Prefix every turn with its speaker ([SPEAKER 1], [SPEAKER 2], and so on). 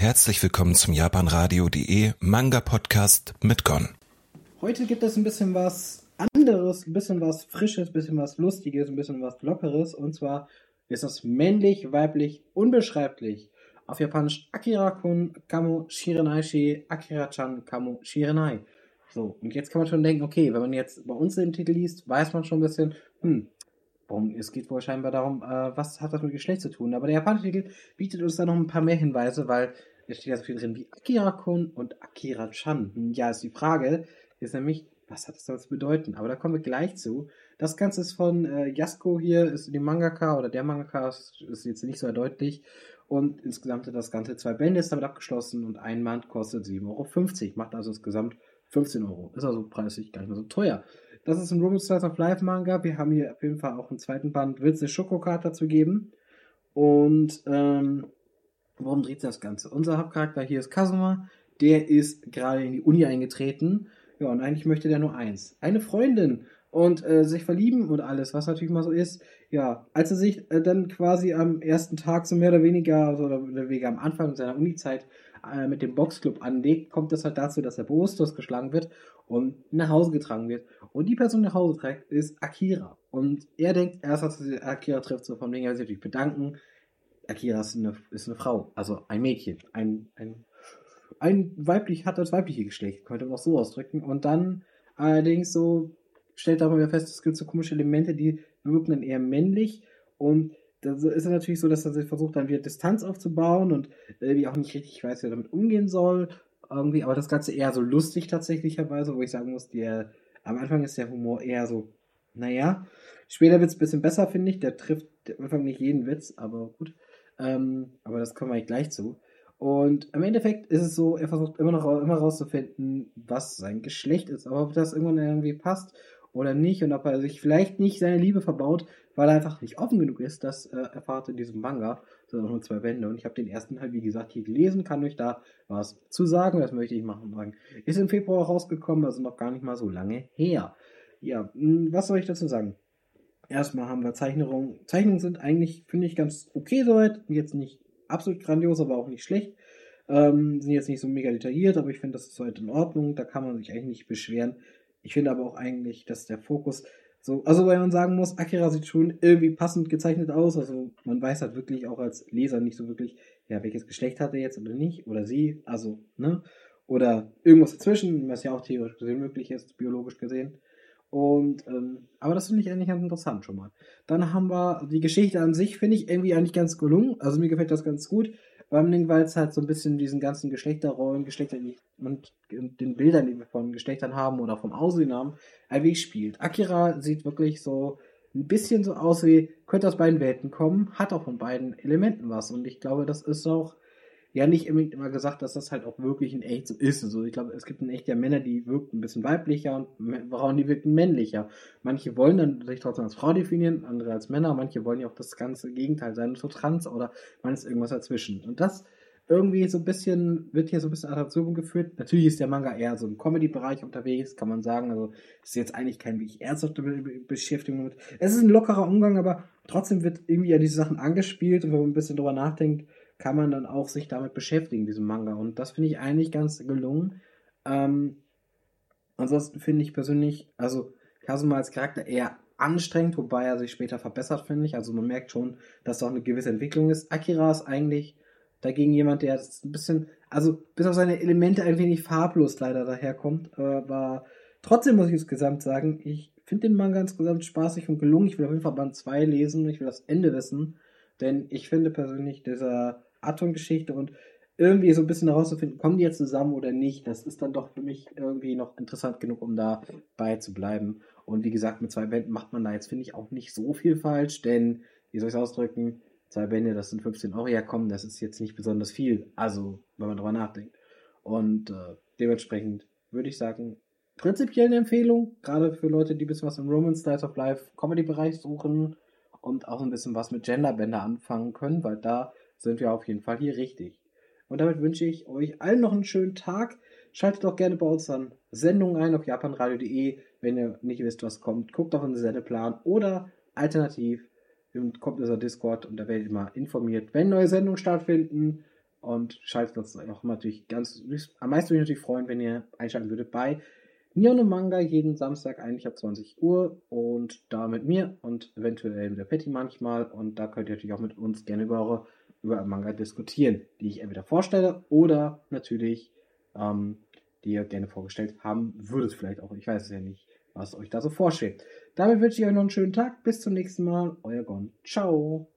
[SPEAKER 1] Herzlich willkommen zum japanradio.de Manga Podcast mit Gon.
[SPEAKER 2] Heute gibt es ein bisschen was anderes, ein bisschen was Frisches, ein bisschen was Lustiges, ein bisschen was Lockeres. Und zwar ist das männlich, weiblich, unbeschreiblich. Auf Japanisch Akira-kun Kamo Shirenai Akira-chan Kamo Shirenai. So, und jetzt kann man schon denken, okay, wenn man jetzt bei uns den Titel liest, weiß man schon ein bisschen, hm, warum, es geht wohl scheinbar darum, äh, was hat das mit Geschlecht zu tun. Aber der japanische Titel bietet uns da noch ein paar mehr Hinweise, weil da steht ja so viel drin wie Akira-kun und Akira-chan. Ja, ist die Frage, ist nämlich, was hat das zu bedeuten? Aber da kommen wir gleich zu. Das Ganze ist von äh, Yasuko hier, ist die Mangaka oder der Mangaka, ist, ist jetzt nicht so deutlich. Und insgesamt hat das Ganze zwei Bände ist damit abgeschlossen und ein Band kostet 7,50 Euro. Macht also insgesamt 15 Euro. Ist also preislich gar nicht mehr so teuer. Das ist ein Roman Slice of Life Manga. Wir haben hier auf jeden Fall auch einen zweiten Band, wird es eine Schokokarte dazu geben. Und ähm, worum dreht sich das Ganze? Unser Hauptcharakter hier ist Kazuma. Der ist gerade in die Uni eingetreten. Ja, und eigentlich möchte der nur eins. Eine Freundin und äh, sich verlieben und alles, was natürlich mal so ist. Ja, als er sich äh, dann quasi am ersten Tag so mehr oder weniger, also oder weniger am Anfang seiner Uni-Zeit äh, mit dem Boxclub anlegt, kommt es halt dazu, dass er bewusstlos geschlagen wird und nach Hause getragen wird. Und die Person, die nach Hause trägt, ist Akira. Und er denkt erst, als er Akira trifft, so von wegen, er sich natürlich bedanken. Akira ist eine, ist eine Frau, also ein Mädchen, ein, ein, ein weiblich, hat das weibliche Geschlecht, könnte man auch so ausdrücken. Und dann allerdings so stellt mal wieder fest, es gibt so komische Elemente, die wirken dann eher männlich und da ist es natürlich so, dass er versucht, dann wieder Distanz aufzubauen und irgendwie auch nicht richtig weiß, wie er damit umgehen soll. Irgendwie, aber das Ganze eher so lustig tatsächlicherweise, wo ich sagen muss, der, am Anfang ist der Humor eher so, naja. Später wird es ein bisschen besser, finde ich. Der trifft am Anfang nicht jeden Witz, aber gut. Ähm, aber das kommen wir gleich zu. Und im Endeffekt ist es so, er versucht immer noch immer rauszufinden, was sein Geschlecht ist, aber ob das irgendwann irgendwie passt oder nicht und ob er sich vielleicht nicht seine Liebe verbaut, weil er einfach nicht offen genug ist. Das äh, erfahrt in diesem Manga. Das sind auch nur zwei Bände und ich habe den ersten halt, wie gesagt, hier gelesen, kann euch da was zu sagen, das möchte ich machen. Sagen. Ist im Februar rausgekommen, also noch gar nicht mal so lange her. Ja, hm, was soll ich dazu sagen? Erstmal haben wir Zeichnungen. Zeichnungen sind eigentlich, finde ich, ganz okay soweit. Jetzt nicht absolut grandios, aber auch nicht schlecht. Ähm, sind jetzt nicht so mega detailliert, aber ich finde, das ist halt in Ordnung. Da kann man sich eigentlich nicht beschweren. Ich finde aber auch eigentlich, dass der Fokus so, also weil man sagen muss, Akira sieht schon irgendwie passend gezeichnet aus. Also man weiß halt wirklich auch als Leser nicht so wirklich, ja, welches Geschlecht hat er jetzt oder nicht, oder sie, also, ne? Oder irgendwas dazwischen, was ja auch theoretisch gesehen möglich ist, biologisch gesehen. Und, ähm, aber das finde ich eigentlich ganz interessant schon mal. Dann haben wir die Geschichte an sich, finde ich irgendwie eigentlich ganz gelungen. Also mir gefällt das ganz gut. Vor allem, weil es halt so ein bisschen diesen ganzen Geschlechterrollen, Geschlechter und den Bildern, die wir von Geschlechtern haben oder vom Aussehen haben, ein Weg spielt. Akira sieht wirklich so ein bisschen so aus wie, könnte aus beiden Welten kommen, hat auch von beiden Elementen was. Und ich glaube, das ist auch ja nicht immer gesagt, dass das halt auch wirklich in echt so ist. Also ich glaube, es gibt in echt ja Männer, die wirken ein bisschen weiblicher und Frauen, die wirken männlicher. Manche wollen dann sich trotzdem als Frau definieren, andere als Männer, manche wollen ja auch das ganze Gegenteil sein, so trans oder man ist irgendwas dazwischen. Und das irgendwie so ein bisschen, wird hier so ein bisschen Adaption geführt. Natürlich ist der Manga eher so im Comedy-Bereich unterwegs, kann man sagen. Also ist jetzt eigentlich kein wirklich ernsthafte Beschäftigung mit. Es ist ein lockerer Umgang, aber trotzdem wird irgendwie ja diese Sachen angespielt und wenn man ein bisschen drüber nachdenkt, kann man dann auch sich damit beschäftigen, diesem Manga. Und das finde ich eigentlich ganz gelungen. Ähm, ansonsten finde ich persönlich, also Kazuma als Charakter eher anstrengend, wobei er sich später verbessert, finde ich. Also man merkt schon, dass da auch eine gewisse Entwicklung ist. Akira ist eigentlich dagegen jemand, der ein bisschen, also bis auf seine Elemente ein wenig farblos leider daherkommt. Aber trotzdem muss ich insgesamt sagen, ich finde den Manga insgesamt spaßig und gelungen. Ich will auf jeden Fall Band 2 lesen, ich will das Ende wissen. Denn ich finde persönlich, dieser Atom-Geschichte und irgendwie so ein bisschen herauszufinden, kommen die jetzt zusammen oder nicht, das ist dann doch für mich irgendwie noch interessant genug, um dabei zu bleiben. Und wie gesagt, mit zwei Bänden macht man da jetzt, finde ich, auch nicht so viel falsch, denn, wie soll ich es ausdrücken, zwei Bände, das sind 15 Euro herkommen, das ist jetzt nicht besonders viel. Also, wenn man drüber nachdenkt. Und äh, dementsprechend würde ich sagen, prinzipiell eine Empfehlung, gerade für Leute, die ein bisschen was im Roman Styles of Life Comedy-Bereich suchen und auch ein bisschen was mit Genderbänder anfangen können, weil da sind wir auf jeden Fall hier richtig. Und damit wünsche ich euch allen noch einen schönen Tag. Schaltet auch gerne bei uns an Sendungen ein auf japanradio.de, wenn ihr nicht wisst, was kommt. Guckt auf unseren Sendeplan oder alternativ kommt unser Discord und da werdet ihr mal informiert, wenn neue Sendungen stattfinden. und schaltet uns auch natürlich ganz, am meisten würde ich natürlich freuen, wenn ihr einschalten würdet bei Neon Manga jeden Samstag eigentlich ab 20 Uhr und da mit mir und eventuell mit der Patty manchmal und da könnt ihr natürlich auch mit uns gerne über eure über Manga diskutieren, die ich entweder vorstelle oder natürlich ähm, die ihr gerne vorgestellt haben würdet vielleicht auch. Ich weiß es ja nicht, was euch da so vorschwebt. Damit wünsche ich euch noch einen schönen Tag. Bis zum nächsten Mal. Euer Gon. Ciao.